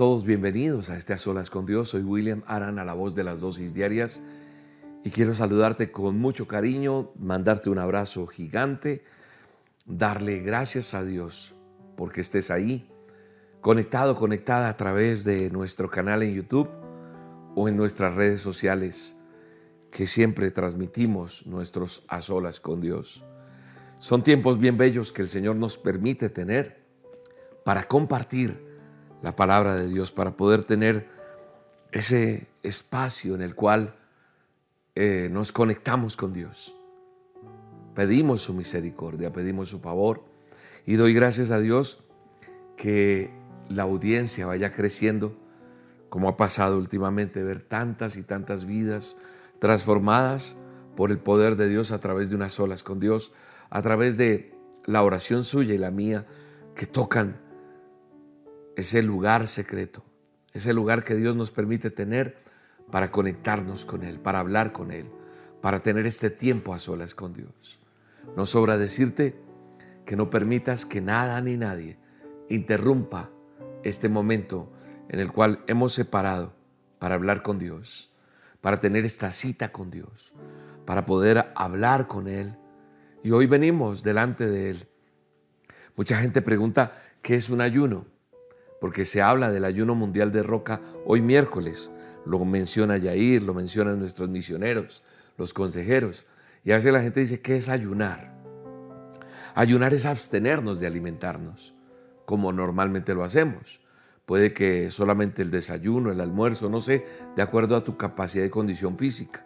Todos, bienvenidos a este A Solas con Dios. Soy William Aran a la voz de las dosis diarias y quiero saludarte con mucho cariño, mandarte un abrazo gigante, darle gracias a Dios porque estés ahí, conectado, conectada a través de nuestro canal en YouTube o en nuestras redes sociales que siempre transmitimos nuestros A Solas con Dios. Son tiempos bien bellos que el Señor nos permite tener para compartir la palabra de Dios, para poder tener ese espacio en el cual eh, nos conectamos con Dios. Pedimos su misericordia, pedimos su favor y doy gracias a Dios que la audiencia vaya creciendo, como ha pasado últimamente, ver tantas y tantas vidas transformadas por el poder de Dios a través de unas solas con Dios, a través de la oración suya y la mía, que tocan ese lugar secreto, ese lugar que Dios nos permite tener para conectarnos con Él, para hablar con Él, para tener este tiempo a solas con Dios. No sobra decirte que no permitas que nada ni nadie interrumpa este momento en el cual hemos separado para hablar con Dios, para tener esta cita con Dios, para poder hablar con Él. Y hoy venimos delante de Él. Mucha gente pregunta, ¿qué es un ayuno? Porque se habla del ayuno mundial de roca hoy miércoles. Lo menciona Yair, lo mencionan nuestros misioneros, los consejeros. Y a veces la gente dice, ¿qué es ayunar? Ayunar es abstenernos de alimentarnos, como normalmente lo hacemos. Puede que solamente el desayuno, el almuerzo, no sé, de acuerdo a tu capacidad y condición física.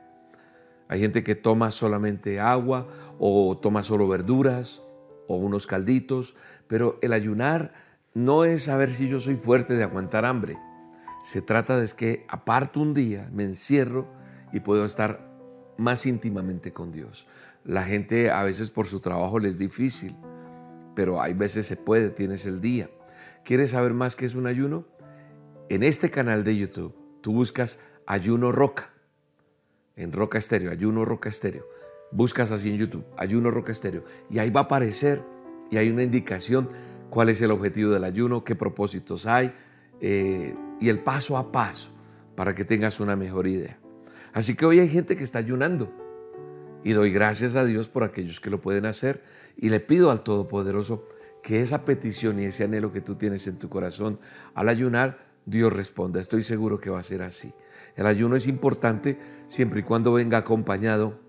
Hay gente que toma solamente agua o toma solo verduras o unos calditos, pero el ayunar no es saber si yo soy fuerte de aguantar hambre. Se trata de que aparto un día, me encierro y puedo estar más íntimamente con Dios. La gente a veces por su trabajo les es difícil, pero hay veces se puede, tienes el día. ¿Quieres saber más qué es un ayuno? En este canal de YouTube tú buscas ayuno roca, en roca estéreo, ayuno roca estéreo. Buscas así en YouTube, ayuno roca estéreo, y ahí va a aparecer y hay una indicación cuál es el objetivo del ayuno, qué propósitos hay eh, y el paso a paso para que tengas una mejor idea. Así que hoy hay gente que está ayunando y doy gracias a Dios por aquellos que lo pueden hacer y le pido al Todopoderoso que esa petición y ese anhelo que tú tienes en tu corazón al ayunar, Dios responda. Estoy seguro que va a ser así. El ayuno es importante siempre y cuando venga acompañado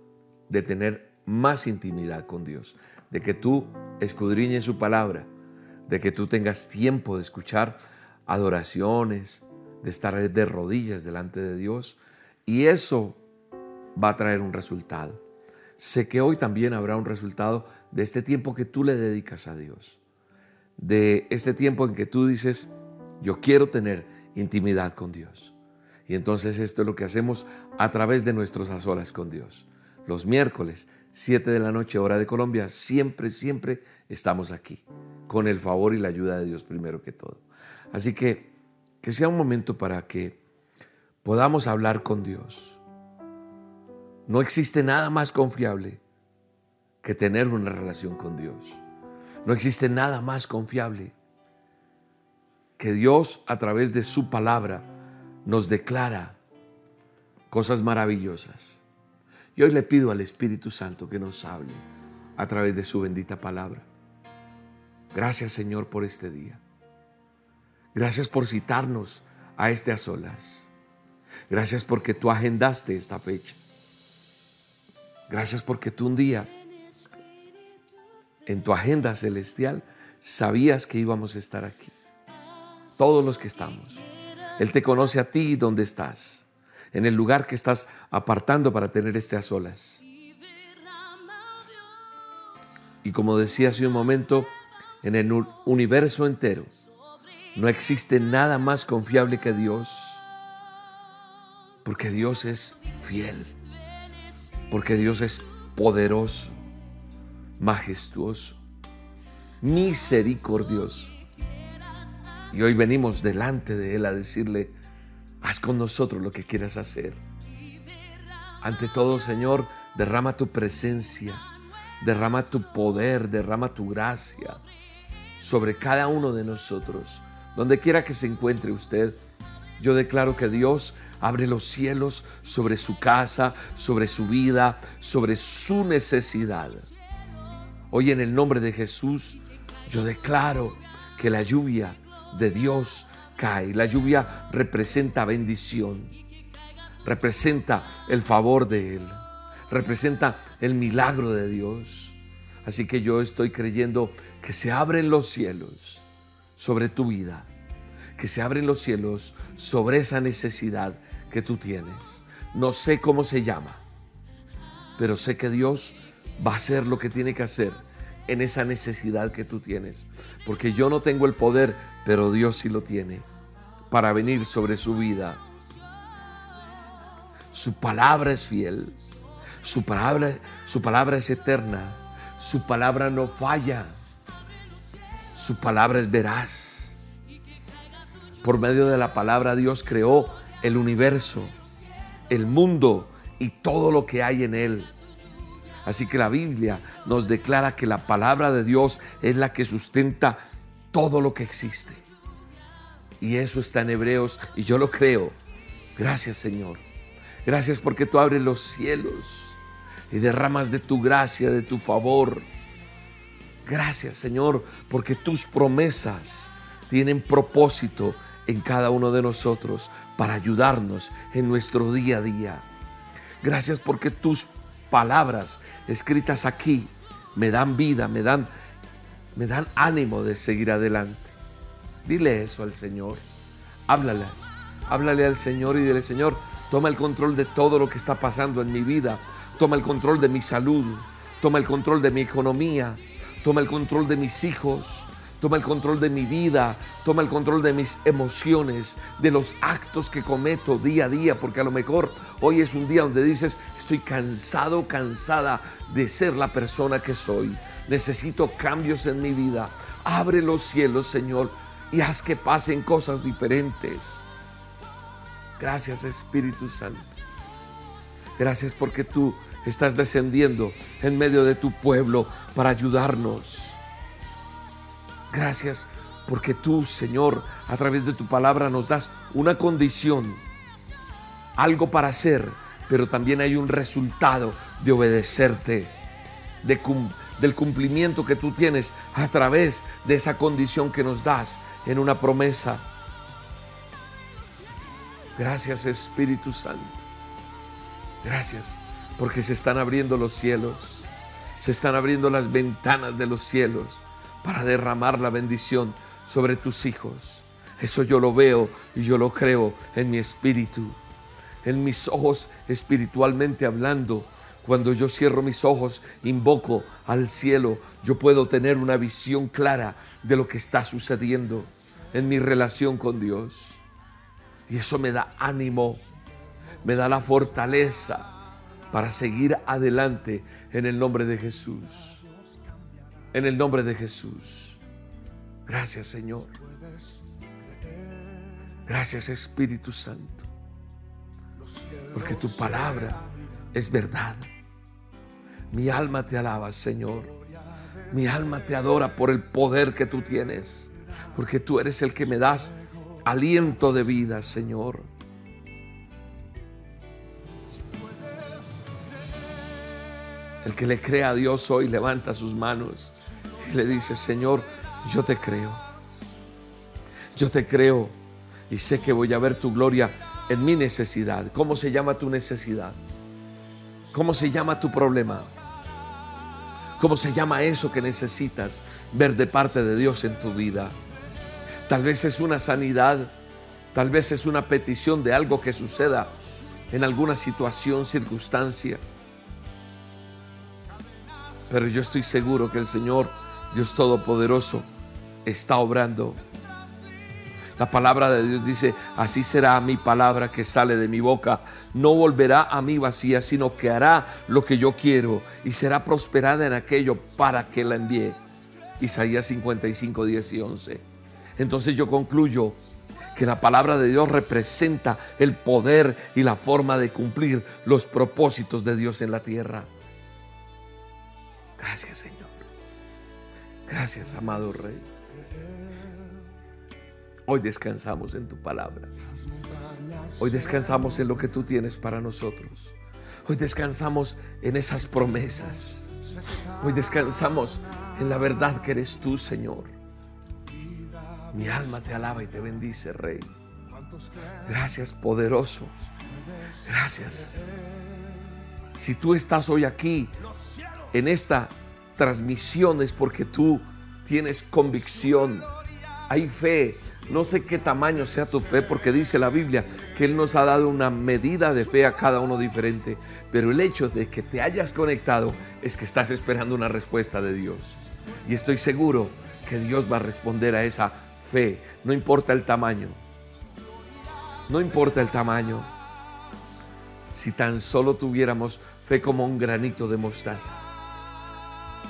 de tener más intimidad con Dios, de que tú escudriñes su palabra, de que tú tengas tiempo de escuchar adoraciones, de estar de rodillas delante de Dios. Y eso va a traer un resultado. Sé que hoy también habrá un resultado de este tiempo que tú le dedicas a Dios. De este tiempo en que tú dices, yo quiero tener intimidad con Dios. Y entonces esto es lo que hacemos a través de nuestros a solas con Dios. Los miércoles, 7 de la noche, hora de Colombia, siempre, siempre estamos aquí con el favor y la ayuda de Dios primero que todo. Así que que sea un momento para que podamos hablar con Dios. No existe nada más confiable que tener una relación con Dios. No existe nada más confiable que Dios a través de su palabra nos declara cosas maravillosas. Y hoy le pido al Espíritu Santo que nos hable a través de su bendita palabra. Gracias Señor por este día. Gracias por citarnos a este a solas. Gracias porque tú agendaste esta fecha. Gracias porque tú un día en tu agenda celestial sabías que íbamos a estar aquí. Todos los que estamos. Él te conoce a ti donde estás, en el lugar que estás apartando para tener este a solas. Y como decía hace un momento, en el universo entero. No existe nada más confiable que Dios. Porque Dios es fiel. Porque Dios es poderoso, majestuoso, misericordioso. Y hoy venimos delante de Él a decirle, haz con nosotros lo que quieras hacer. Ante todo, Señor, derrama tu presencia, derrama tu poder, derrama tu gracia sobre cada uno de nosotros. Donde quiera que se encuentre usted, yo declaro que Dios abre los cielos sobre su casa, sobre su vida, sobre su necesidad. Hoy en el nombre de Jesús, yo declaro que la lluvia de Dios cae. La lluvia representa bendición, representa el favor de Él, representa el milagro de Dios. Así que yo estoy creyendo que se abren los cielos sobre tu vida, que se abren los cielos sobre esa necesidad que tú tienes. No sé cómo se llama, pero sé que Dios va a hacer lo que tiene que hacer en esa necesidad que tú tienes. Porque yo no tengo el poder, pero Dios sí lo tiene para venir sobre su vida. Su palabra es fiel. Su palabra, su palabra es eterna. Su palabra no falla. Su palabra es veraz. Por medio de la palabra Dios creó el universo, el mundo y todo lo que hay en él. Así que la Biblia nos declara que la palabra de Dios es la que sustenta todo lo que existe. Y eso está en Hebreos y yo lo creo. Gracias Señor. Gracias porque tú abres los cielos y derramas de tu gracia, de tu favor. Gracias Señor porque tus promesas tienen propósito en cada uno de nosotros para ayudarnos en nuestro día a día. Gracias porque tus palabras escritas aquí me dan vida, me dan, me dan ánimo de seguir adelante. Dile eso al Señor. Háblale. Háblale al Señor y dile, Señor, toma el control de todo lo que está pasando en mi vida. Toma el control de mi salud. Toma el control de mi economía. Toma el control de mis hijos. Toma el control de mi vida, toma el control de mis emociones, de los actos que cometo día a día, porque a lo mejor hoy es un día donde dices, estoy cansado, cansada de ser la persona que soy. Necesito cambios en mi vida. Abre los cielos, Señor, y haz que pasen cosas diferentes. Gracias, Espíritu Santo. Gracias porque tú estás descendiendo en medio de tu pueblo para ayudarnos Gracias porque tú, Señor, a través de tu palabra nos das una condición, algo para hacer, pero también hay un resultado de obedecerte, del cumplimiento que tú tienes a través de esa condición que nos das en una promesa. Gracias Espíritu Santo. Gracias porque se están abriendo los cielos, se están abriendo las ventanas de los cielos para derramar la bendición sobre tus hijos. Eso yo lo veo y yo lo creo en mi espíritu, en mis ojos espiritualmente hablando. Cuando yo cierro mis ojos, invoco al cielo, yo puedo tener una visión clara de lo que está sucediendo en mi relación con Dios. Y eso me da ánimo, me da la fortaleza para seguir adelante en el nombre de Jesús en el nombre de Jesús. Gracias Señor. Gracias Espíritu Santo. Porque tu palabra es verdad. Mi alma te alaba, Señor. Mi alma te adora por el poder que tú tienes. Porque tú eres el que me das aliento de vida, Señor. El que le crea a Dios hoy levanta sus manos y le dice, Señor, yo te creo. Yo te creo y sé que voy a ver tu gloria en mi necesidad. ¿Cómo se llama tu necesidad? ¿Cómo se llama tu problema? ¿Cómo se llama eso que necesitas ver de parte de Dios en tu vida? Tal vez es una sanidad, tal vez es una petición de algo que suceda en alguna situación, circunstancia. Pero yo estoy seguro que el Señor Dios Todopoderoso está obrando. La palabra de Dios dice, así será mi palabra que sale de mi boca. No volverá a mí vacía, sino que hará lo que yo quiero y será prosperada en aquello para que la envíe. Isaías 55, 10 y 11. Entonces yo concluyo que la palabra de Dios representa el poder y la forma de cumplir los propósitos de Dios en la tierra. Gracias Señor. Gracias amado Rey. Hoy descansamos en tu palabra. Hoy descansamos en lo que tú tienes para nosotros. Hoy descansamos en esas promesas. Hoy descansamos en la verdad que eres tú, Señor. Mi alma te alaba y te bendice, Rey. Gracias, poderoso. Gracias. Si tú estás hoy aquí en esta transmisión es porque tú tienes convicción, hay fe, no sé qué tamaño sea tu fe, porque dice la Biblia que Él nos ha dado una medida de fe a cada uno diferente. Pero el hecho de que te hayas conectado es que estás esperando una respuesta de Dios. Y estoy seguro que Dios va a responder a esa fe, no importa el tamaño. No importa el tamaño. Si tan solo tuviéramos fe como un granito de mostaza.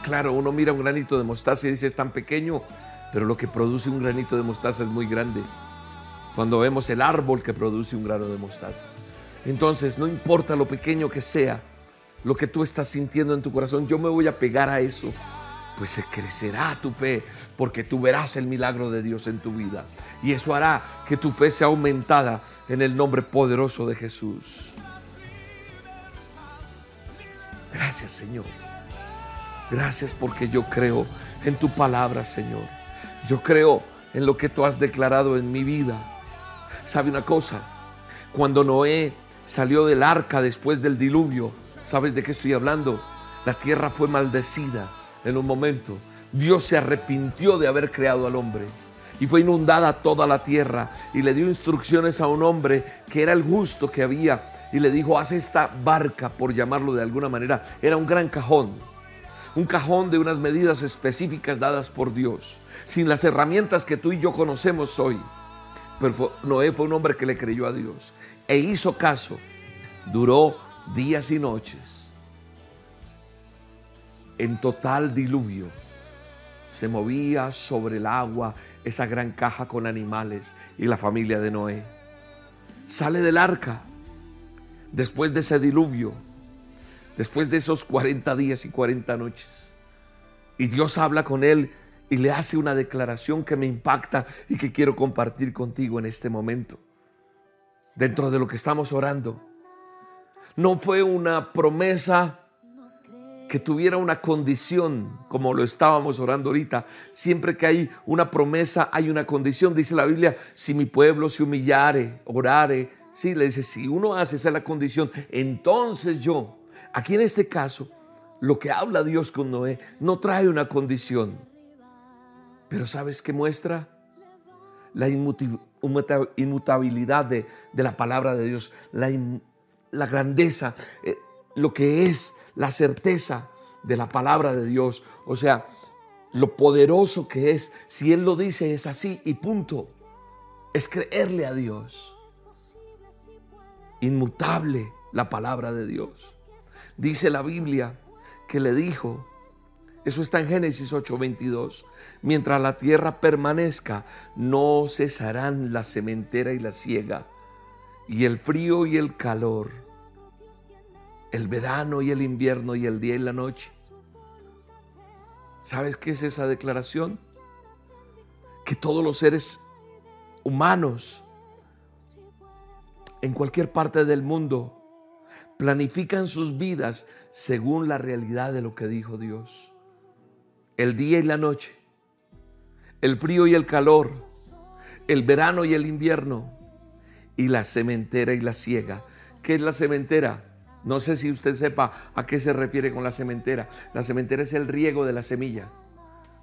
Claro, uno mira un granito de mostaza y dice es tan pequeño, pero lo que produce un granito de mostaza es muy grande. Cuando vemos el árbol que produce un grano de mostaza. Entonces, no importa lo pequeño que sea, lo que tú estás sintiendo en tu corazón, yo me voy a pegar a eso. Pues se crecerá tu fe, porque tú verás el milagro de Dios en tu vida. Y eso hará que tu fe sea aumentada en el nombre poderoso de Jesús. Gracias, Señor. Gracias porque yo creo en tu palabra, Señor. Yo creo en lo que tú has declarado en mi vida. ¿Sabe una cosa? Cuando Noé salió del arca después del diluvio, ¿sabes de qué estoy hablando? La tierra fue maldecida en un momento. Dios se arrepintió de haber creado al hombre y fue inundada toda la tierra y le dio instrucciones a un hombre que era el justo que había y le dijo, haz esta barca, por llamarlo de alguna manera, era un gran cajón un cajón de unas medidas específicas dadas por Dios, sin las herramientas que tú y yo conocemos hoy. Pero Noé fue un hombre que le creyó a Dios e hizo caso. Duró días y noches. En total diluvio. Se movía sobre el agua esa gran caja con animales y la familia de Noé. Sale del arca después de ese diluvio después de esos 40 días y 40 noches. Y Dios habla con él y le hace una declaración que me impacta y que quiero compartir contigo en este momento. Dentro de lo que estamos orando. No fue una promesa que tuviera una condición, como lo estábamos orando ahorita. Siempre que hay una promesa, hay una condición. Dice la Biblia, si mi pueblo se humillare, orare, sí, le dice, si uno hace esa la condición, entonces yo Aquí en este caso, lo que habla Dios con Noé no trae una condición, pero ¿sabes qué muestra? La inmutabilidad de, la palabra de Dios, la, grandeza, eh, lo que es la certeza de la palabra de Dios. O sea, lo poderoso que es. Si Él lo dice es así y punto. Es creerle a Dios. Inmutable la palabra de Dios. Dice la Biblia que le dijo, eso está en Génesis 8:22, mientras la tierra permanezca, no cesarán la cementera y la siega, y el frío y el calor, el verano y el invierno y el día y la noche. ¿Sabes qué es esa declaración? Que todos los seres humanos en cualquier parte del mundo planifican sus vidas según la realidad de lo que dijo Dios. El día y la noche, el frío y el calor, el verano y el invierno, y la cementera y la siega. ¿Qué es la cementera? No sé si usted sepa a qué se refiere con la cementera. La cementera es el riego de la semilla.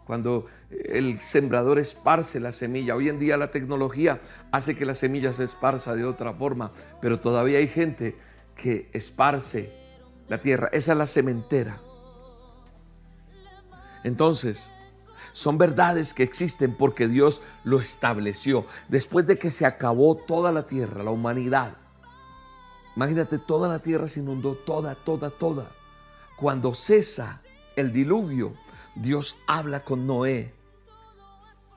Cuando el sembrador esparce la semilla. Hoy en día la tecnología hace que la semilla se esparza de otra forma, pero todavía hay gente que esparce la tierra. Esa es la cementera. Entonces, Son verdades que existen porque Dios lo estableció. Después de que se acabó toda la tierra, la humanidad. Imagínate, toda la tierra se inundó, toda, toda, toda. Cuando cesa el diluvio, Dios habla con Noé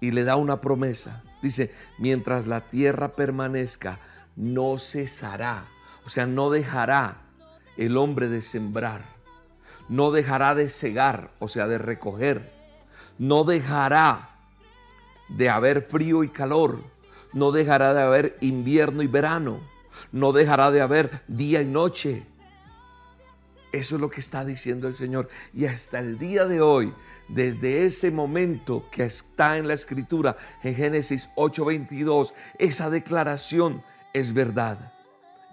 y le da una promesa. Dice, mientras la tierra permanezca, no cesará. O sea, no dejará el hombre de sembrar. No dejará de cegar, o sea, de recoger no dejará de haber frío y calor, no dejará de haber invierno y verano, no dejará de haber día y noche. Eso es lo que está diciendo el Señor. Y hasta el día de hoy, desde ese momento que está en la escritura, en Génesis 8:22, esa declaración es verdad.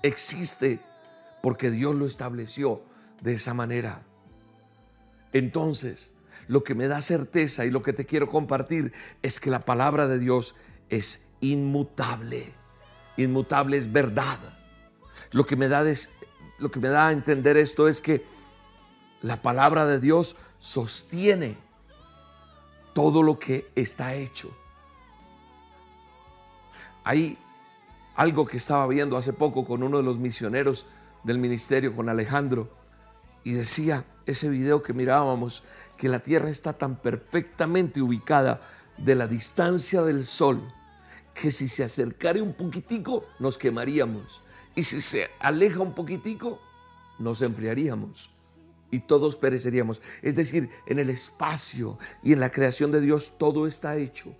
Existe porque Dios lo estableció de esa manera. Entonces, lo que me da certeza y lo que te quiero compartir es que la palabra de Dios es inmutable. Inmutable es verdad. Lo que me da, lo que me da a entender esto es que la palabra de Dios sostiene todo lo que está hecho. Algo que estaba viendo hace poco con uno de los misioneros del ministerio, con Alejandro, y decía ese video que mirábamos, que la Tierra está tan perfectamente ubicada de la distancia del Sol, que si se acercara un poquitico nos quemaríamos. Y si se aleja un poquitico, nos enfriaríamos y todos pereceríamos. Es decir, en el espacio y en la creación de Dios todo está hecho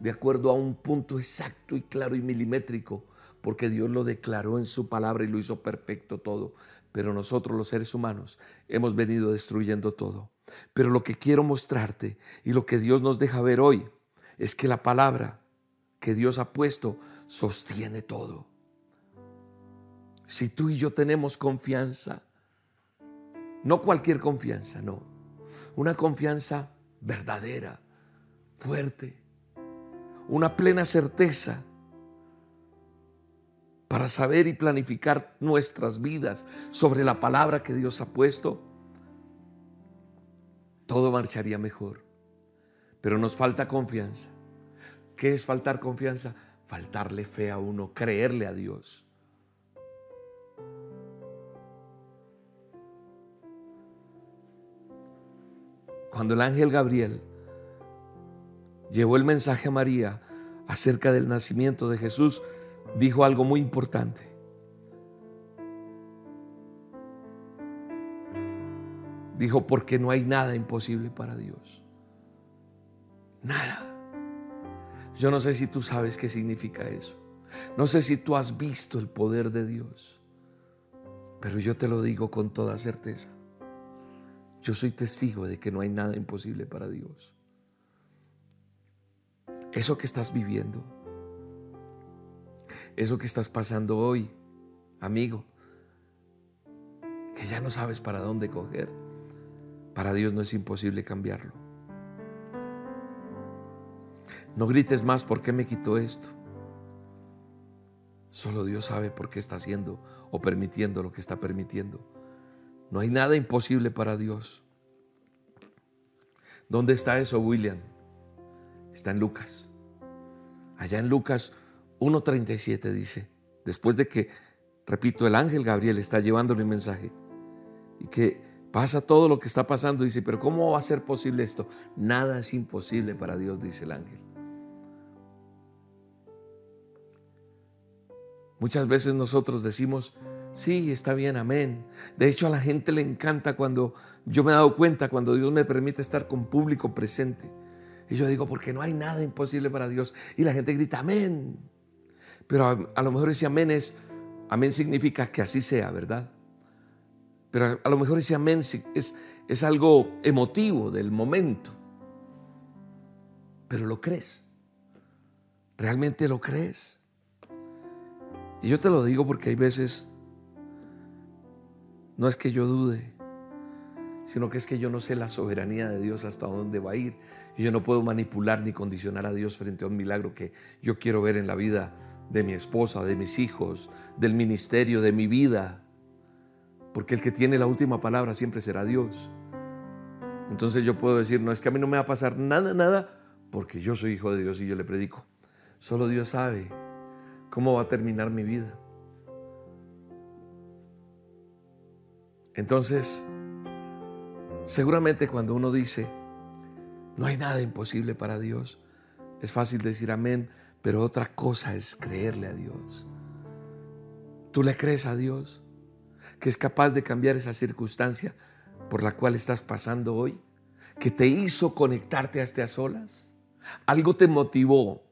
de acuerdo a un punto exacto y claro y milimétrico, porque Dios lo declaró en su palabra y lo hizo perfecto todo. Pero nosotros los seres humanos hemos venido destruyendo todo. Pero lo que quiero mostrarte y lo que Dios nos deja ver hoy es que la palabra que Dios ha puesto sostiene todo. Si tú y yo tenemos confianza, no cualquier confianza, no, una confianza verdadera, fuerte, una plena certeza para saber y planificar nuestras vidas sobre la palabra que Dios ha puesto, todo marcharía mejor. Pero nos falta confianza. ¿Qué es faltar confianza? Faltarle fe a uno, creerle a Dios. Cuando el ángel Gabriel llevó el mensaje a María acerca del nacimiento de Jesús, dijo algo muy importante. Dijo, porque no hay nada imposible para Dios. Nada. Yo no sé si tú sabes qué significa eso. No sé si tú has visto el poder de Dios. Pero yo te lo digo con toda certeza. Yo soy testigo de que no hay nada imposible para Dios. Eso que estás viviendo, eso que estás pasando hoy, amigo, que ya no sabes para dónde coger, para Dios no es imposible cambiarlo. No grites más, ¿por qué me quitó esto? Solo Dios sabe por qué está haciendo o permitiendo lo que está permitiendo. No hay nada imposible para Dios. ¿Dónde está eso, William? Está en Lucas. Allá en Lucas 1.37 dice, después de que, repito, el ángel Gabriel está llevándole un mensaje y que pasa todo lo que está pasando, dice, pero ¿cómo va a ser posible esto? Nada es imposible para Dios, dice el ángel. Muchas veces nosotros decimos, sí, está bien, amén. De hecho, a la gente le encanta cuando yo me he dado cuenta, cuando Dios me permite estar con público presente. Y yo digo, porque no hay nada imposible para Dios. Y la gente grita, amén. Pero a, lo mejor ese amén es, amén significa que así sea, ¿verdad? Pero a, lo mejor ese amén es, es algo emotivo del momento. Pero lo crees. ¿Realmente lo crees? Y yo te lo digo porque hay veces, no es que yo dude, sino que es que yo no sé la soberanía de Dios hasta dónde va a ir. Y yo no puedo manipular ni condicionar a Dios frente a un milagro que yo quiero ver en la vida de mi esposa, de mis hijos, del ministerio, de mi vida. Porque el que tiene la última palabra siempre será Dios. Entonces yo puedo decir, no es que a mí no me va a pasar nada, nada, porque yo soy hijo de Dios y yo le predico. Solo Dios sabe cómo va a terminar mi vida. Entonces, seguramente cuando uno dice, no hay nada imposible para Dios, es fácil decir amén, pero otra cosa es creerle a Dios. ¿Tú le crees a Dios que es capaz de cambiar esa circunstancia por la cual estás pasando hoy? ¿Que te hizo conectarte a a solas? ¿Algo te motivó?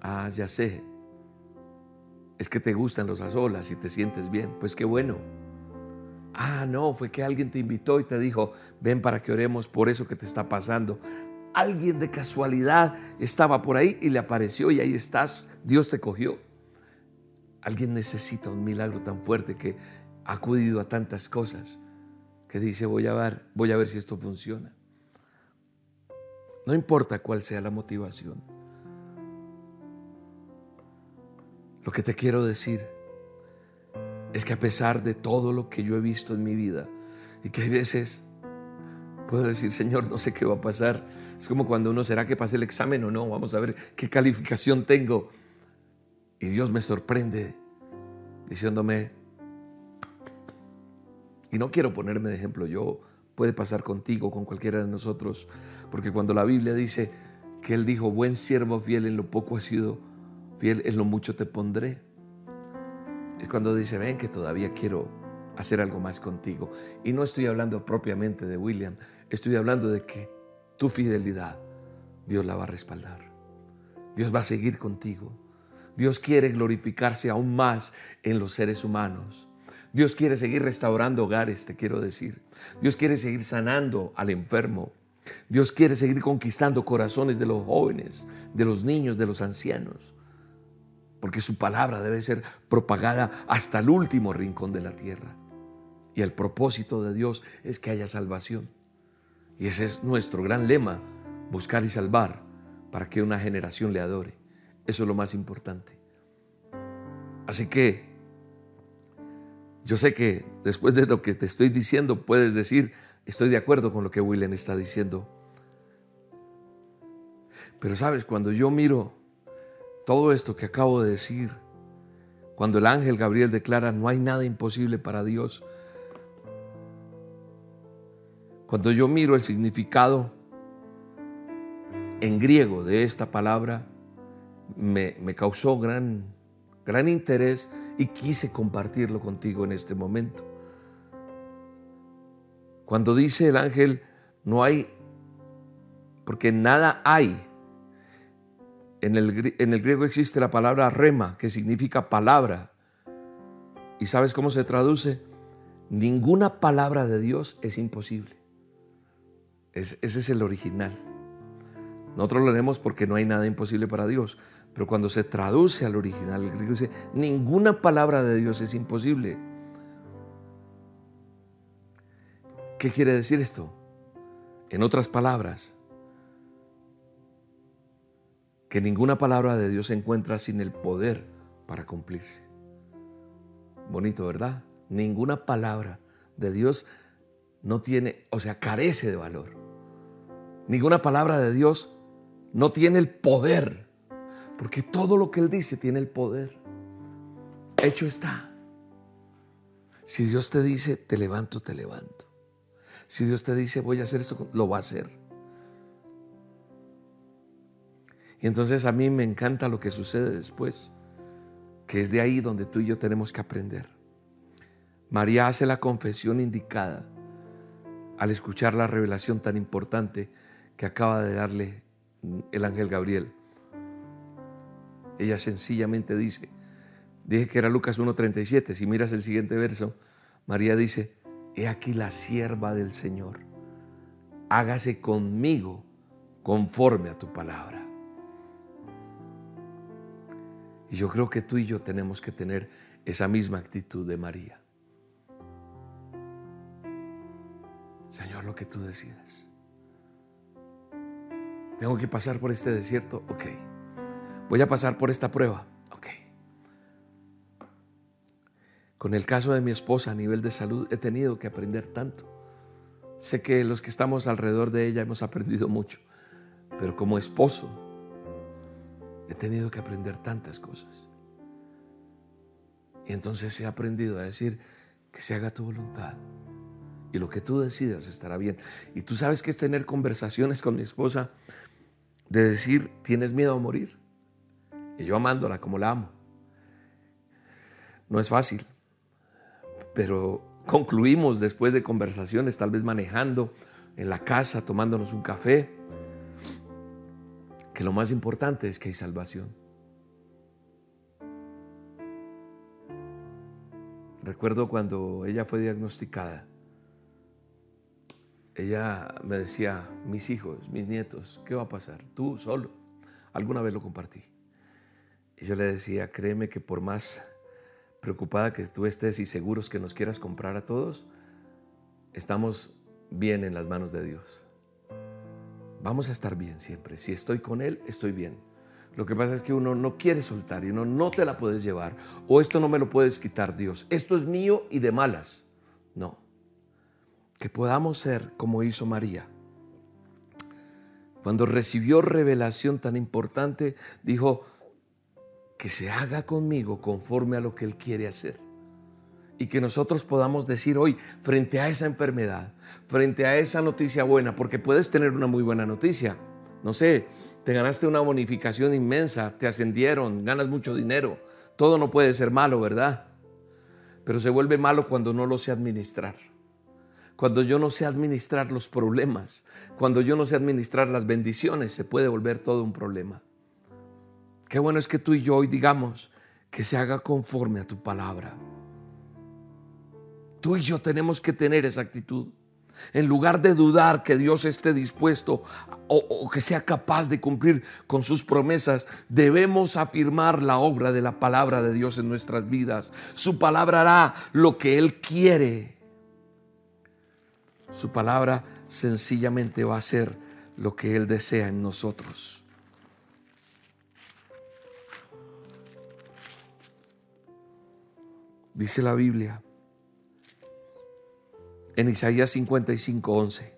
Ah, ya sé. Es que te gustan los a solas y te sientes bien. Pues qué bueno. Ah, no, fue que alguien te invitó y te dijo, ven para que oremos por eso que te está pasando. Alguien de casualidad estaba por ahí y le apareció y ahí estás, Dios te cogió. Alguien necesita un milagro tan fuerte que ha acudido a tantas cosas que dice, voy a ver, voy a ver si esto funciona. No importa cuál sea la motivación. Lo que te quiero decir es que a pesar de todo lo que yo he visto en mi vida y que hay veces puedo decir, Señor, no sé qué va a pasar. Es como cuando uno será que pase el examen o no, vamos a ver qué calificación tengo. Y Dios me sorprende diciéndome, y no quiero ponerme de ejemplo yo, puede pasar contigo, con cualquiera de nosotros, porque cuando la Biblia dice que Él dijo, buen siervo fiel en lo poco has sido, fiel en lo mucho te pondré es cuando dice, ven que todavía quiero hacer algo más contigo. Y no estoy hablando propiamente de William, estoy hablando de que tu fidelidad Dios la va a respaldar. Dios va a seguir contigo. Dios quiere glorificarse aún más en los seres humanos. Dios quiere seguir restaurando hogares, te quiero decir. Dios quiere seguir sanando al enfermo. Dios quiere seguir conquistando corazones de los jóvenes, de los niños, de los ancianos porque su palabra debe ser propagada hasta el último rincón de la tierra. Y el propósito de Dios es que haya salvación. Y ese es nuestro gran lema, buscar y salvar para que una generación le adore. Eso es lo más importante. Así que yo sé que después de lo que te estoy diciendo puedes decir, estoy de acuerdo con lo que William está diciendo. Pero sabes, cuando yo miro todo esto que acabo de decir, cuando el ángel Gabriel declara, no hay nada imposible para Dios, cuando yo miro el significado en griego de esta palabra, me, causó gran, gran interés y quise compartirlo contigo en este momento. Cuando dice el ángel, no hay, porque nada hay en el, griego existe la palabra rema, que significa palabra. ¿Y sabes cómo se traduce? Ninguna palabra de Dios es imposible. ese es el original. Nosotros lo leemos porque no hay nada imposible para Dios. Pero cuando se traduce al original, el griego dice, ninguna palabra de Dios es imposible. ¿Qué quiere decir esto? En otras palabras, que ninguna palabra de Dios se encuentra sin el poder para cumplirse. Bonito, ¿verdad? Ninguna palabra de Dios no tiene, o sea, carece de valor. Ninguna palabra de Dios no tiene el poder, porque todo lo que Él dice tiene el poder. Hecho está. Si Dios te dice, te levanto, te levanto. Si Dios te dice, voy a hacer esto, lo va a hacer. Y entonces a mí me encanta lo que sucede después, que es de ahí donde tú y yo tenemos que aprender. María hace la confesión indicada al escuchar la revelación tan importante que acaba de darle el ángel Gabriel. Ella sencillamente dice, dije que era Lucas 1.37, si miras el siguiente verso, María dice, he aquí la sierva del Señor, hágase conmigo conforme a tu palabra. Y yo creo que tú y yo tenemos que tener esa misma actitud de María. Señor, lo que tú decidas. Tengo que pasar por este desierto, ok. Voy a pasar por esta prueba, ok. Con el caso de mi esposa a nivel de salud he tenido que aprender tanto. Sé que los que estamos alrededor de ella hemos aprendido mucho, pero como esposo he tenido que aprender tantas cosas. Y entonces he aprendido a decir que se haga tu voluntad. Y lo que tú decidas estará bien. Y tú sabes que es tener conversaciones con mi esposa de decir, ¿tienes miedo a morir? Y yo amándola como la amo. No es fácil, pero concluimos después de conversaciones, tal vez manejando en la casa, tomándonos un café, que lo más importante es que hay salvación. Recuerdo cuando ella fue diagnosticada, ella me decía, mis hijos, mis nietos, ¿qué va a pasar? Tú solo. Alguna vez lo compartí. Y yo le decía, créeme que por más preocupada que tú estés y seguros que nos quieras comprar a todos, estamos bien en las manos de Dios. Vamos a estar bien siempre. Si estoy con Él, estoy bien. Lo que pasa es que uno no quiere soltar y uno no te la puedes llevar. O esto no me lo puedes quitar Dios. Esto es mío y de malas. No. Que podamos ser como hizo María. Cuando recibió revelación tan importante, dijo, que se haga conmigo conforme a lo que Él quiere hacer. Y que nosotros podamos decir hoy, frente a esa enfermedad, frente a esa noticia buena, porque puedes tener una muy buena noticia. No sé, te ganaste una bonificación inmensa, te ascendieron, ganas mucho dinero. Todo no puede ser malo, ¿verdad? Pero se vuelve malo cuando no lo sé administrar. Cuando yo no sé administrar los problemas, cuando yo no sé administrar las bendiciones, se puede volver todo un problema. Qué bueno es que tú y yo hoy digamos que se haga conforme a tu palabra. Tú y yo tenemos que tener esa actitud. En lugar de dudar que Dios esté dispuesto o, que sea capaz de cumplir con sus promesas, debemos afirmar la obra de la palabra de Dios en nuestras vidas. Su palabra hará lo que Él quiere. Su palabra sencillamente va a hacer lo que Él desea en nosotros. Dice la Biblia en Isaías 55, 11.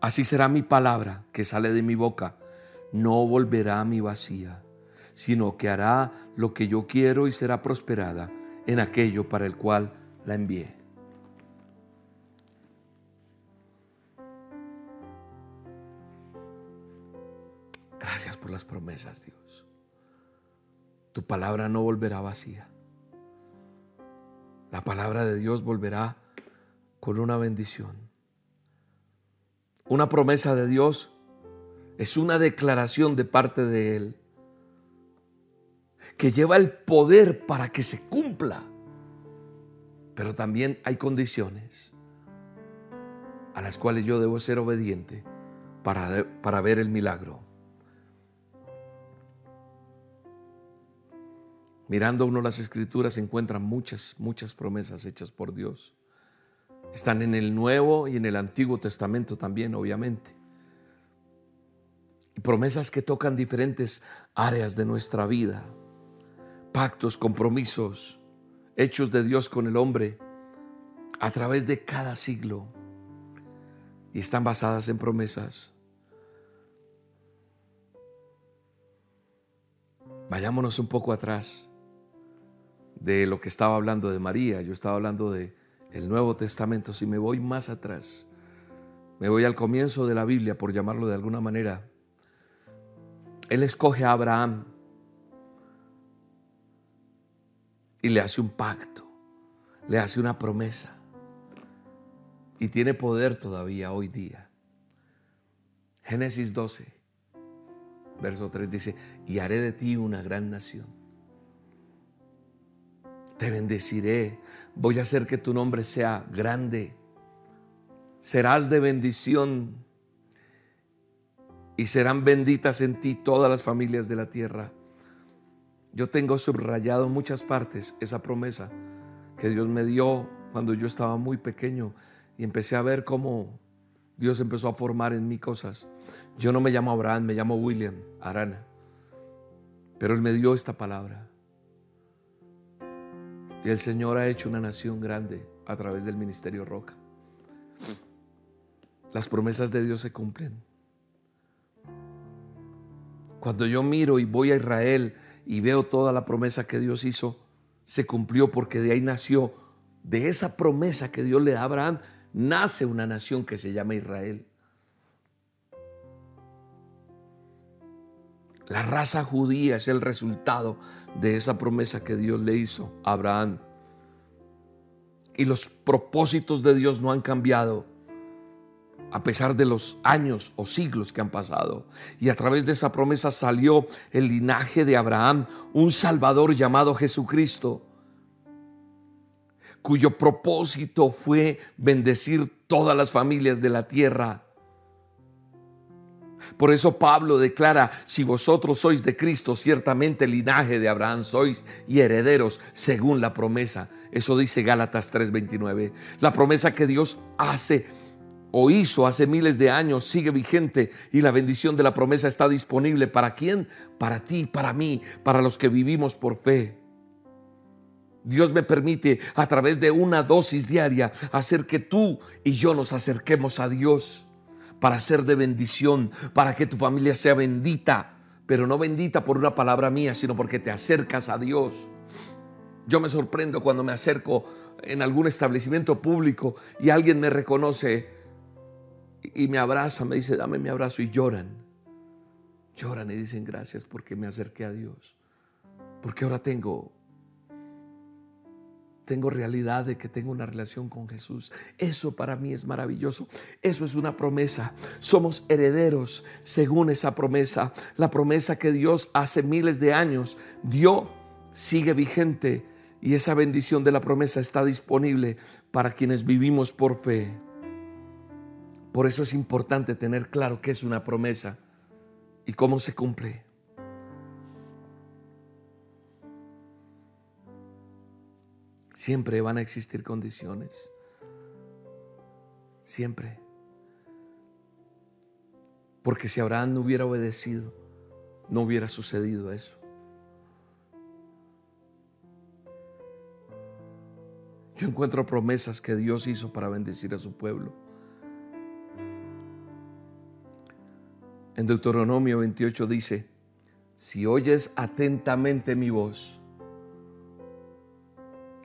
Así será mi palabra que sale de mi boca. No volverá a mi vacía, sino que hará lo que yo quiero y será prosperada en aquello para el cual la envié. Gracias por las promesas, Dios. Tu palabra no volverá vacía. La palabra de Dios volverá con una bendición. Una promesa de Dios es una declaración de parte de Él que lleva el poder para que se cumpla. Pero también hay condiciones a las cuales yo debo ser obediente para, para ver el milagro. Mirando uno las escrituras se encuentran muchas, muchas promesas hechas por Dios. Están en el Nuevo y en el Antiguo Testamento también, obviamente. Y promesas que tocan diferentes áreas de nuestra vida. Pactos, compromisos, hechos de Dios con el hombre a través de cada siglo. Y están basadas en promesas. Vayámonos un poco atrás de lo que estaba hablando de María, yo estaba hablando de el Nuevo Testamento. Si me voy más atrás, me voy al comienzo de la Biblia, por llamarlo de alguna manera, Él escoge a Abraham y le hace un pacto, le hace una promesa y tiene poder todavía hoy día. Génesis 12, verso 3 dice, y haré de ti una gran nación te bendeciré, voy a hacer que tu nombre sea grande, serás de bendición y serán benditas en ti todas las familias de la tierra. Yo tengo subrayado en muchas partes esa promesa que Dios me dio cuando yo estaba muy pequeño y empecé a ver cómo Dios empezó a formar en mí cosas. Yo no me llamo Abraham, me llamo William Arana, pero Él me dio esta palabra. Y el Señor ha hecho una nación grande a través del ministerio Roca. las promesas de Dios se cumplen. Cuando yo miro y voy a Israel y veo toda la promesa que Dios hizo, se cumplió porque de ahí nació, de esa promesa que Dios le da a Abraham, nace una nación que se llama Israel. La raza judía es el resultado de esa promesa que Dios le hizo a Abraham. Y los propósitos de Dios no han cambiado a pesar de los años o siglos que han pasado. Y a través de esa promesa salió el linaje de Abraham, un Salvador llamado Jesucristo, cuyo propósito fue bendecir todas las familias de la tierra. Por eso Pablo declara, si vosotros sois de Cristo, ciertamente linaje de Abraham sois y herederos según la promesa. Eso dice Gálatas 3:29. La promesa que Dios hace o hizo hace miles de años sigue vigente y la bendición de la promesa está disponible para quién? Para ti, para mí, para los que vivimos por fe. Dios me permite a través de una dosis diaria hacer que tú y yo nos acerquemos a Dios para ser de bendición, para que tu familia sea bendita, pero no bendita por una palabra mía, sino porque te acercas a Dios. Yo me sorprendo cuando me acerco en algún establecimiento público y alguien me reconoce y me abraza, me dice, dame mi abrazo y lloran. Lloran y dicen gracias porque me acerqué a Dios. Porque ahora tengo tengo realidad de que tengo una relación con Jesús. Eso para mí es maravilloso. Eso es una promesa. Somos herederos según esa promesa. La promesa que Dios hace miles de años dio sigue vigente y esa bendición de la promesa está disponible para quienes vivimos por fe. Por eso es importante tener claro qué es una promesa y cómo se cumple. Siempre van a existir condiciones. Siempre. Porque si Abraham no hubiera obedecido, no hubiera sucedido eso. Yo encuentro promesas que Dios hizo para bendecir a su pueblo. En Deuteronomio 28 dice, si oyes atentamente mi voz,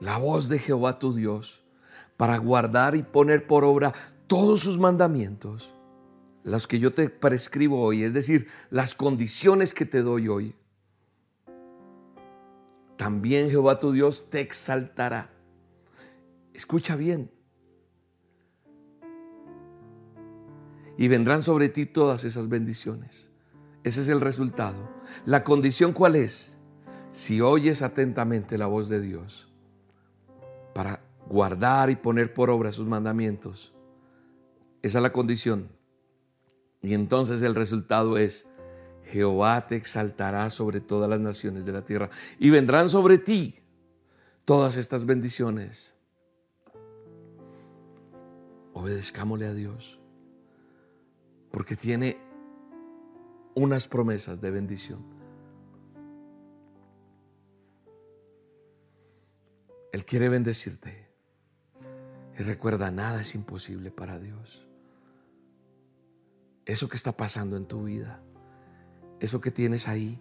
la voz de Jehová tu Dios, para guardar y poner por obra todos sus mandamientos, los que yo te prescribo hoy, es decir, las condiciones que te doy hoy, también Jehová tu Dios te exaltará. Escucha bien, y vendrán sobre ti todas esas bendiciones. Ese es el resultado. La condición cuál es? Si oyes atentamente la voz de Dios para guardar y poner por obra sus mandamientos. Esa es la condición. Y entonces el resultado es, Jehová te exaltará sobre todas las naciones de la tierra y vendrán sobre ti todas estas bendiciones. Obedezcámosle a Dios porque tiene unas promesas de bendición. Él quiere bendecirte. Y recuerda, nada es imposible para Dios. Eso que está pasando en tu vida, eso que tienes ahí,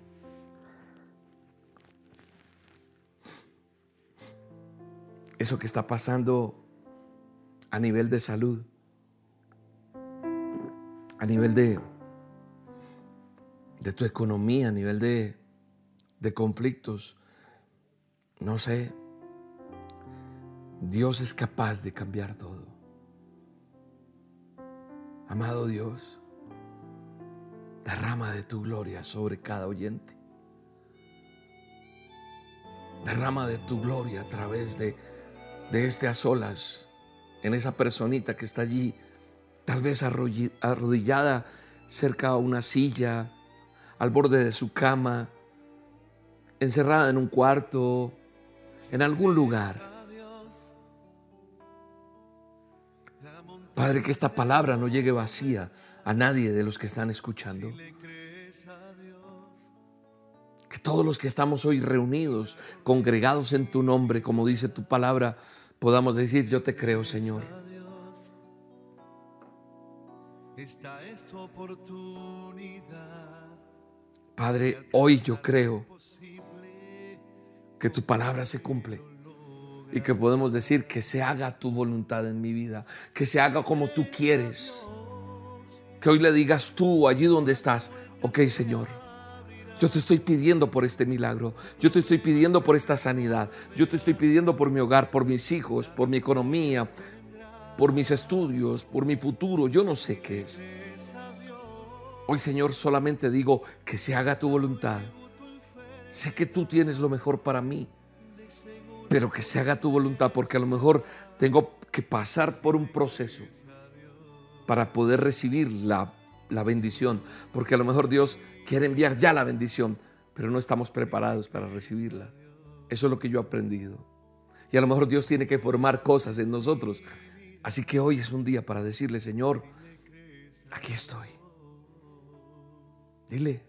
eso que está pasando a nivel de salud, a nivel de, de tu economía, a nivel de, de conflictos. No sé, Dios es capaz de cambiar todo. Amado Dios, derrama de tu gloria sobre cada oyente. Derrama de tu gloria a través de, de este a solas en esa personita que está allí tal vez arrodillada cerca a una silla, al borde de su cama, encerrada en un cuarto, en algún lugar. Padre, que esta palabra no llegue vacía a nadie de los que están escuchando. Que todos los que estamos hoy reunidos, congregados en tu nombre, como dice tu palabra, podamos decir, yo te creo, Señor. Esta es tu oportunidad. Padre, hoy yo creo que tu palabra se cumple y que podemos decir que se haga tu voluntad en mi vida, que se haga como tú quieres. Que hoy le digas tú allí donde estás, ok Señor, yo te estoy pidiendo por este milagro, yo te estoy pidiendo por esta sanidad, yo te estoy pidiendo por mi hogar, por mis hijos, por mi economía, por mis estudios, por mi futuro, yo no sé qué es. Hoy Señor solamente digo que se haga tu voluntad. Sé que tú tienes lo mejor para mí pero que se haga tu voluntad, porque a lo mejor tengo que pasar por un proceso para poder recibir la, la bendición, porque a lo mejor Dios quiere enviar ya la bendición, pero no estamos preparados para recibirla. Eso es lo que yo he aprendido. Y a lo mejor Dios tiene que formar cosas en nosotros. Así que hoy es un día para decirle, Señor, aquí estoy. Dile,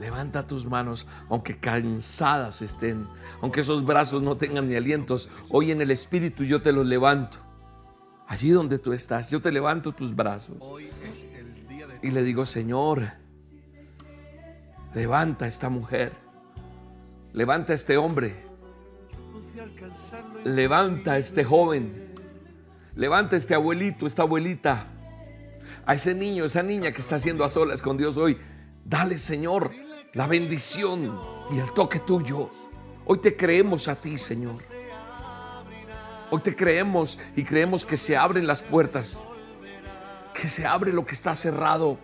Levanta tus manos, aunque cansadas estén, aunque esos brazos no tengan ni alientos. Hoy en el Espíritu yo te los levanto. Allí donde tú estás, yo te levanto tus brazos. Y le digo, Señor, levanta a esta mujer. Levanta a este hombre. Levanta a este joven. Levanta a este abuelito, esta abuelita. A ese niño, esa niña que está haciendo a solas con Dios hoy. Dale, Señor, la bendición y el toque tuyo. Hoy te creemos a ti, Señor. Hoy te creemos y creemos que se abren las puertas, que se abre lo que está cerrado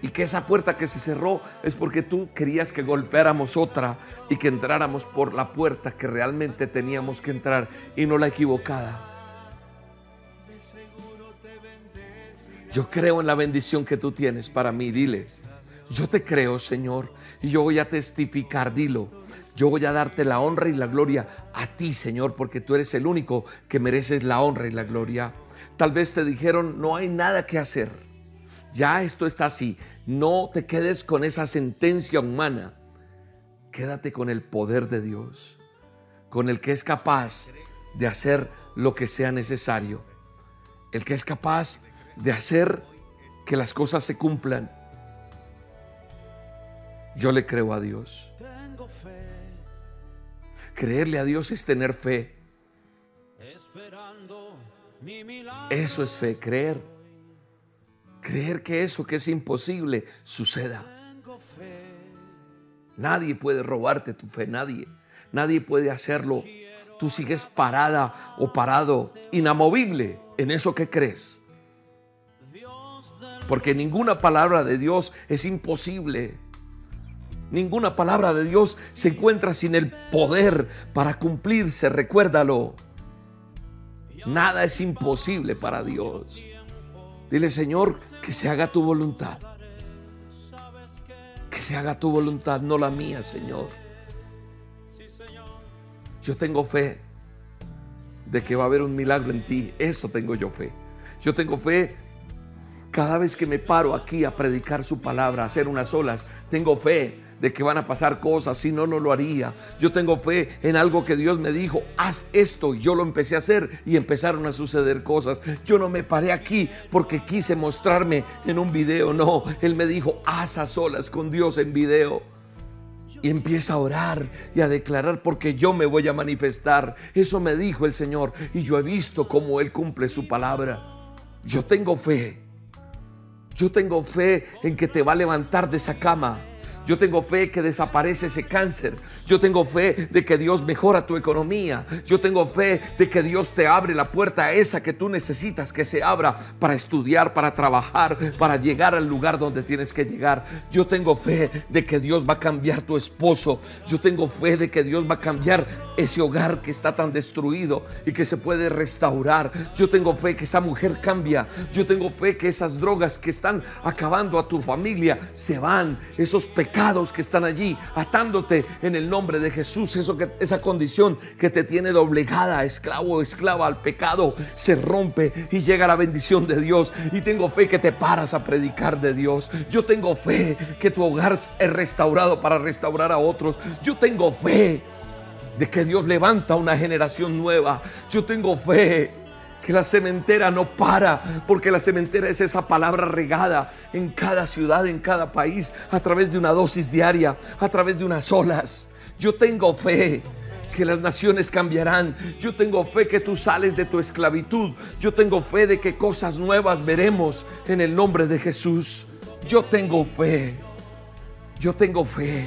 y que esa puerta que se cerró es porque tú querías que golpeáramos otra y que entráramos por la puerta que realmente teníamos que entrar y no la equivocada. Yo creo en la bendición que tú tienes para mí, dile. Yo te creo, Señor, y yo voy a testificar, dilo. Yo voy a darte la honra y la gloria a ti, Señor, porque tú eres el único que mereces la honra y la gloria. Tal vez te dijeron, no hay nada que hacer. Ya esto está así. No te quedes con esa sentencia humana. Quédate con el poder de Dios, con el que es capaz de hacer lo que sea necesario. El que es capaz de hacer que las cosas se cumplan yo le creo a Dios. Creerle a Dios es tener fe. Eso es fe, creer. Creer que eso que es imposible suceda. Nadie puede robarte tu fe, nadie. Nadie puede hacerlo. Tú sigues parada o parado, inamovible en eso que crees. Porque ninguna palabra de Dios es imposible. Ninguna palabra de Dios se encuentra sin el poder para cumplirse, recuérdalo. Nada es imposible para Dios. Dile, Señor, que se haga tu voluntad. Que se haga tu voluntad, no la mía, Señor. Yo tengo fe de que va a haber un milagro en ti. Eso tengo yo fe. Yo tengo fe cada vez que me paro aquí a predicar su palabra, a hacer unas olas. Tengo fe de que van a pasar cosas, si no, no lo haría. Yo tengo fe en algo que Dios me dijo, haz esto, yo lo empecé a hacer y empezaron a suceder cosas. Yo no me paré aquí porque quise mostrarme en un video, no, Él me dijo, haz a solas con Dios en video. Y empieza a orar y a declarar porque yo me voy a manifestar. Eso me dijo el Señor y yo he visto cómo Él cumple su palabra. Yo tengo fe. Yo tengo fe en que te va a levantar de esa cama yo tengo fe que desaparece ese cáncer. Yo tengo fe de que Dios mejora tu economía. Yo tengo fe de que Dios te abre la puerta esa que tú necesitas que se abra para estudiar, para trabajar, para llegar al lugar donde tienes que llegar. Yo tengo fe de que Dios va a cambiar tu esposo. Yo tengo fe de que Dios va a cambiar ese hogar que está tan destruido y que se puede restaurar. Yo tengo fe que esa mujer cambia. Yo tengo fe que esas drogas que están acabando a tu familia se van. Esos pecados que están allí, atándote en el nombre de Jesús. Eso que, esa condición que te tiene doblegada, esclavo o esclava al pecado, se rompe y llega la bendición de Dios. Y tengo fe que te paras a predicar de Dios. Yo tengo fe que tu hogar es restaurado para restaurar a otros. Yo tengo fe de que Dios levanta una generación nueva. Yo tengo fe que la cementera no para, porque la cementera es esa palabra regada en cada ciudad, en cada país, a través de una dosis diaria, a través de unas olas. Yo tengo fe que las naciones cambiarán. Yo tengo fe que tú sales de tu esclavitud. Yo tengo fe de que cosas nuevas veremos en el nombre de Jesús. Yo tengo fe. Yo tengo fe.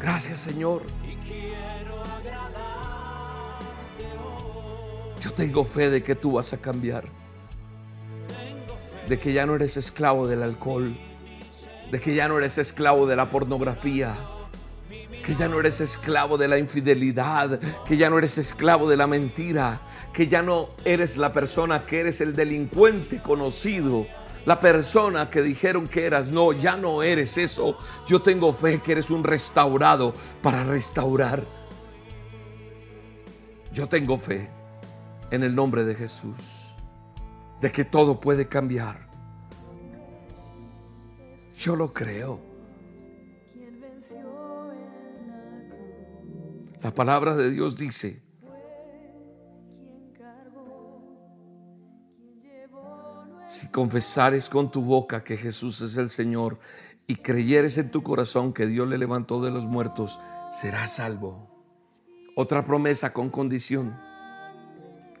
Gracias Señor. Tengo fe de que tú vas a cambiar. De que ya no eres esclavo del alcohol. De que ya no eres esclavo de la pornografía. Que ya no eres esclavo de la infidelidad. Que ya no eres esclavo de la mentira. Que ya no eres la persona que eres el delincuente conocido. La persona que dijeron que eras. No, ya no eres eso. Yo tengo fe que eres un restaurado para restaurar. Yo tengo fe en el nombre de Jesús, de que todo puede cambiar. Yo lo creo. La palabra de Dios dice, si confesares con tu boca que Jesús es el Señor y creyeres en tu corazón que Dios le levantó de los muertos, serás salvo. Otra promesa con condición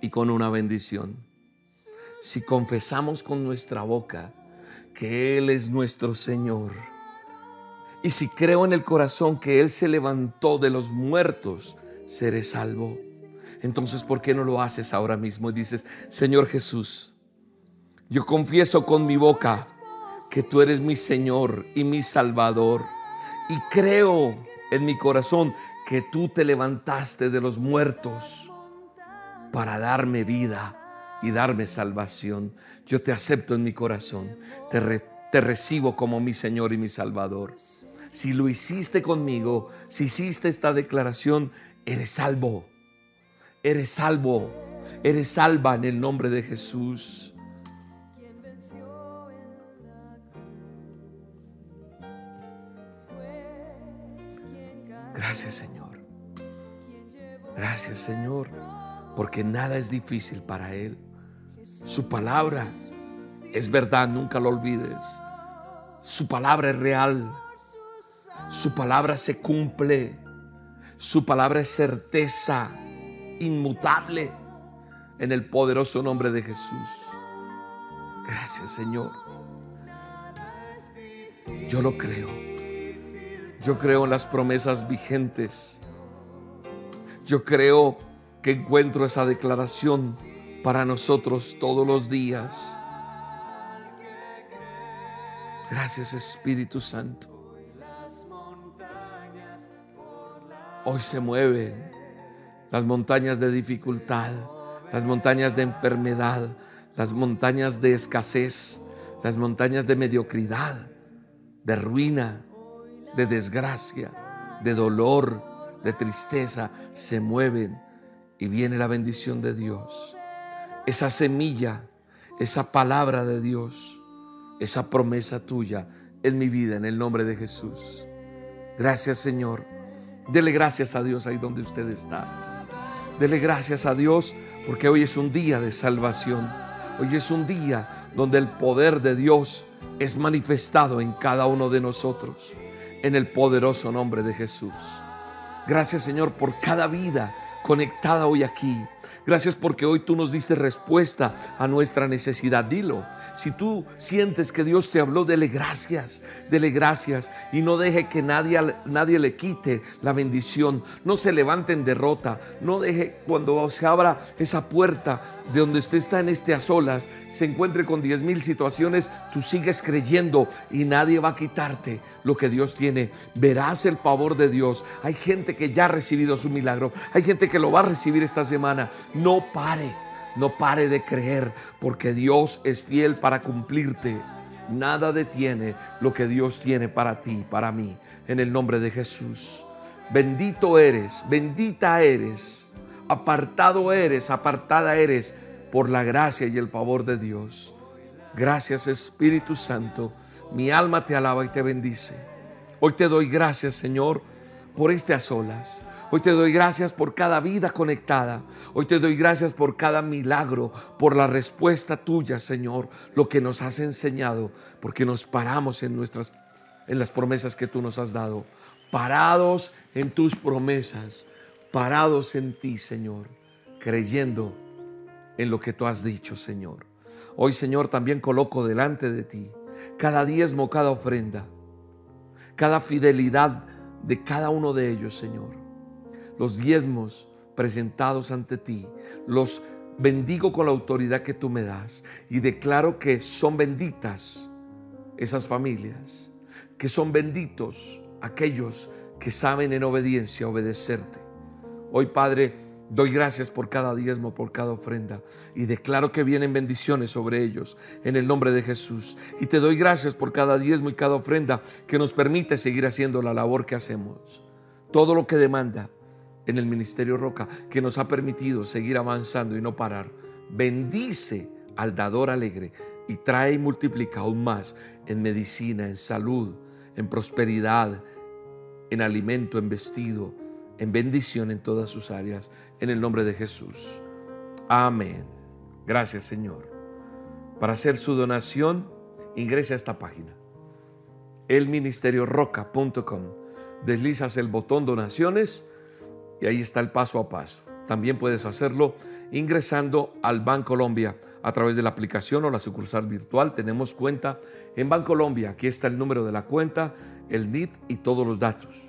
y con una bendición. Si confesamos con nuestra boca que Él es nuestro Señor, y si creo en el corazón que Él se levantó de los muertos, seré salvo. Entonces, ¿por qué no lo haces ahora mismo y dices, Señor Jesús, yo confieso con mi boca que tú eres mi Señor y mi Salvador, y creo en mi corazón que tú te levantaste de los muertos para darme vida y darme salvación. Yo te acepto en mi corazón, te, te recibo como mi Señor y mi Salvador. Si lo hiciste conmigo, si hiciste esta declaración, eres salvo. Eres salvo. Eres salva en el nombre de Jesús. Gracias Señor. Gracias Señor porque nada es difícil para Él. Su palabra es verdad, nunca lo olvides. Su palabra es real. Su palabra se cumple. Su palabra es certeza inmutable en el poderoso nombre de Jesús. Gracias Señor. Yo lo creo. Yo creo en las promesas vigentes. Yo creo que encuentro esa declaración para nosotros todos los días. Gracias Espíritu Santo. Hoy se mueven las montañas de dificultad, las montañas de enfermedad, las montañas de escasez, las montañas de mediocridad, de ruina, de desgracia, de dolor, de tristeza, se mueven y viene la bendición de Dios. Esa semilla, esa palabra de Dios, esa promesa tuya en mi vida, en el nombre de Jesús. Gracias Señor. Dele gracias a Dios ahí donde usted está. Dele gracias a Dios porque hoy es un día de salvación. Hoy es un día donde el poder de Dios es manifestado en cada uno de nosotros. En el poderoso nombre de Jesús. Gracias Señor por cada vida conectada hoy aquí. Gracias porque hoy tú nos diste respuesta a nuestra necesidad. Dilo. Si tú sientes que Dios te habló, dele gracias, dele gracias y no deje que nadie, nadie le quite la bendición. No se levante en derrota. No deje cuando se abra esa puerta de donde usted está en este a solas, se encuentre con diez mil situaciones, tú sigues creyendo y nadie va a quitarte lo que Dios tiene. Verás el favor de Dios. Hay gente que ya ha recibido su milagro. Hay gente que lo va a recibir esta semana. No pare, no pare de creer porque Dios es fiel para cumplirte. Nada detiene lo que Dios tiene para ti, para mí, en el nombre de Jesús. Bendito eres, bendita eres, apartado eres, apartada eres por la gracia y el favor de Dios. Gracias Espíritu Santo, mi alma te alaba y te bendice. Hoy te doy gracias Señor por este a solas. Hoy te doy gracias por cada vida conectada. Hoy te doy gracias por cada milagro, por la respuesta tuya, Señor, lo que nos has enseñado, porque nos paramos en nuestras en las promesas que tú nos has dado, parados en tus promesas, parados en ti, Señor, creyendo en lo que tú has dicho, Señor. Hoy, Señor, también coloco delante de ti cada diezmo, cada ofrenda, cada fidelidad de cada uno de ellos, Señor los diezmos presentados ante ti, los bendigo con la autoridad que tú me das y declaro que son benditas esas familias, que son benditos aquellos que saben en obediencia obedecerte. Hoy, Padre, doy gracias por cada diezmo, por cada ofrenda y declaro que vienen bendiciones sobre ellos en el nombre de Jesús. Y te doy gracias por cada diezmo y cada ofrenda que nos permite seguir haciendo la labor que hacemos. Todo lo que demanda en el Ministerio Roca que nos ha permitido seguir avanzando y no parar. Bendice al dador alegre y trae y multiplica aún más en medicina, en salud, en prosperidad, en alimento, en vestido, en bendición en todas sus áreas, en el nombre de Jesús. Amén. Gracias Señor. Para hacer su donación, ingrese a esta página, elministerioroca.com. Deslizas el botón donaciones y ahí está el paso a paso. También puedes hacerlo ingresando al Colombia a través de la aplicación o la sucursal virtual. Tenemos cuenta en Colombia. Aquí está el número de la cuenta, el NIT y todos los datos.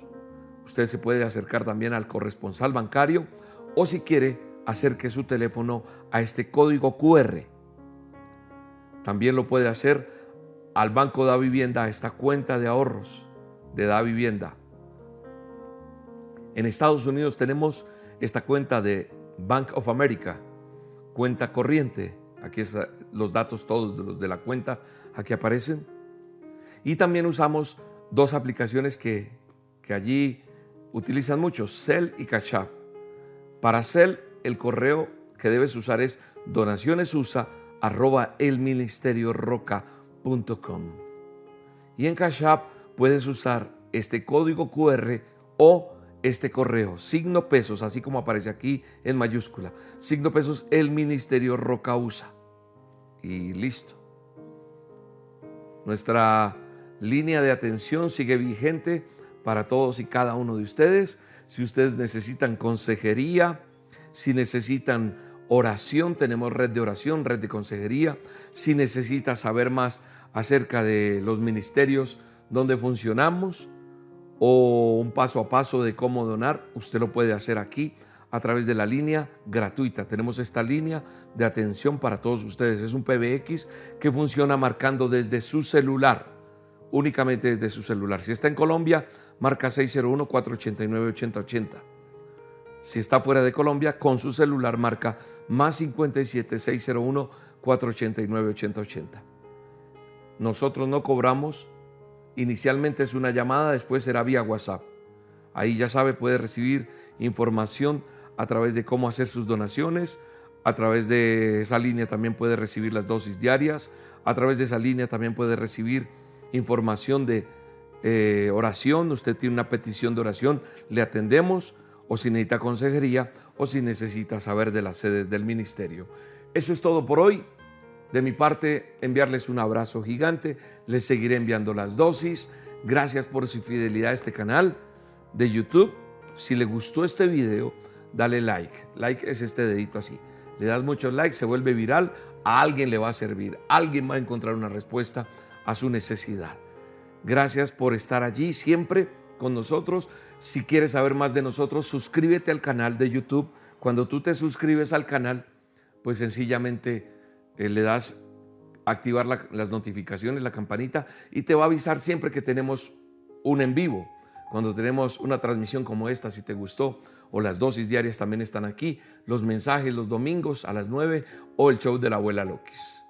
Usted se puede acercar también al corresponsal bancario o si quiere acerque su teléfono a este código QR. También lo puede hacer al Banco da Vivienda, a esta cuenta de ahorros de Da Vivienda en Estados Unidos tenemos esta cuenta de Bank of America, cuenta corriente. Aquí están los datos todos de los de la cuenta, aquí aparecen. Y también usamos dos aplicaciones que, que allí utilizan mucho, Cell y Cash App. Para Cell, el correo que debes usar es donacionesusa arroba elministerioroca.com. Y en Cash App puedes usar este código QR o este correo, signo pesos, así como aparece aquí en mayúscula, signo pesos, el Ministerio Roca usa. Y listo. Nuestra línea de atención sigue vigente para todos y cada uno de ustedes. Si ustedes necesitan consejería, si necesitan oración, tenemos red de oración, red de consejería. Si necesita saber más acerca de los ministerios donde funcionamos, o un paso a paso de cómo donar, usted lo puede hacer aquí a través de la línea gratuita. Tenemos esta línea de atención para todos ustedes. Es un PBX que funciona marcando desde su celular, únicamente desde su celular. Si está en Colombia, marca 601-489-8080. Si está fuera de Colombia, con su celular marca más 57 601 489 8080. Nosotros no cobramos Inicialmente es una llamada, después será vía WhatsApp. Ahí ya sabe, puede recibir información a través de cómo hacer sus donaciones. A través de esa línea también puede recibir las dosis diarias. A través de esa línea también puede recibir información de eh, oración. Usted tiene una petición de oración, le atendemos. O si necesita consejería o si necesita saber de las sedes del ministerio. Eso es todo por hoy. De mi parte, enviarles un abrazo gigante. Les seguiré enviando las dosis. Gracias por su fidelidad a este canal de YouTube. Si le gustó este video, dale like. Like es este dedito así. Le das muchos likes, se vuelve viral. A alguien le va a servir. Alguien va a encontrar una respuesta a su necesidad. Gracias por estar allí siempre con nosotros. Si quieres saber más de nosotros, suscríbete al canal de YouTube. Cuando tú te suscribes al canal, pues sencillamente eh, le das activar las notificaciones, la campanita, y te va a avisar siempre que tenemos un en vivo. Cuando tenemos una transmisión como esta, si te gustó, o las dosis diarias también están aquí, los mensajes los domingos a las 9 o el show de la abuela Lokis.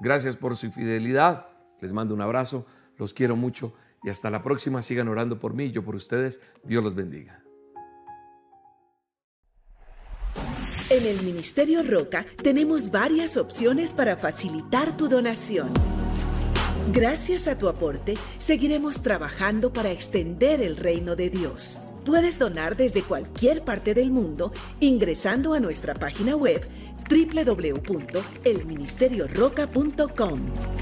Gracias por su fidelidad, les mando un abrazo, los quiero mucho y hasta la próxima. Sigan orando por mí y yo por ustedes. Dios los bendiga. En el Ministerio Roca tenemos varias opciones para facilitar tu donación. Gracias a tu aporte, seguiremos trabajando para extender el reino de Dios. Puedes donar desde cualquier parte del mundo ingresando a nuestra página web www.elministerioroca.com.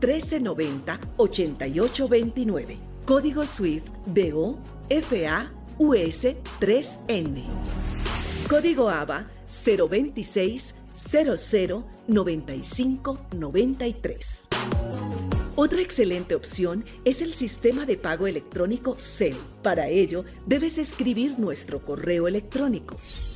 1390 8829. Código SWIFT BO FA US 3N. Código ABA 026 00 95 93. Otra excelente opción es el sistema de pago electrónico CEL. Para ello, debes escribir nuestro correo electrónico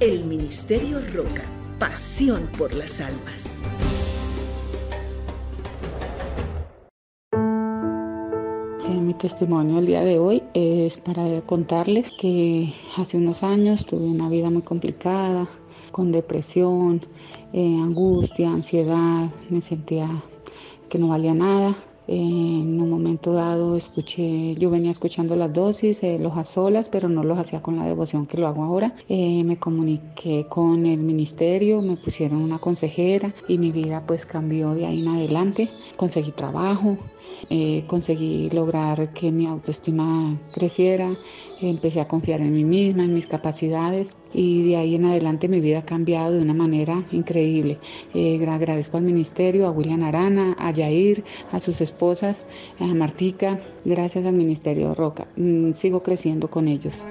El Ministerio Roca, pasión por las almas. Eh, mi testimonio el día de hoy es para contarles que hace unos años tuve una vida muy complicada, con depresión, eh, angustia, ansiedad, me sentía que no valía nada. En un momento dado escuché, yo venía escuchando las dosis, eh, los a solas, pero no los hacía con la devoción que lo hago ahora. Eh, me comuniqué con el ministerio, me pusieron una consejera y mi vida pues cambió de ahí en adelante. Conseguí trabajo, eh, conseguí lograr que mi autoestima creciera, empecé a confiar en mí misma, en mis capacidades y de ahí en adelante mi vida ha cambiado de una manera increíble. Eh, agradezco al ministerio, a William Arana, a Yair, a sus esposas, a Martica, gracias al ministerio Roca. Mm, sigo creciendo con ellos.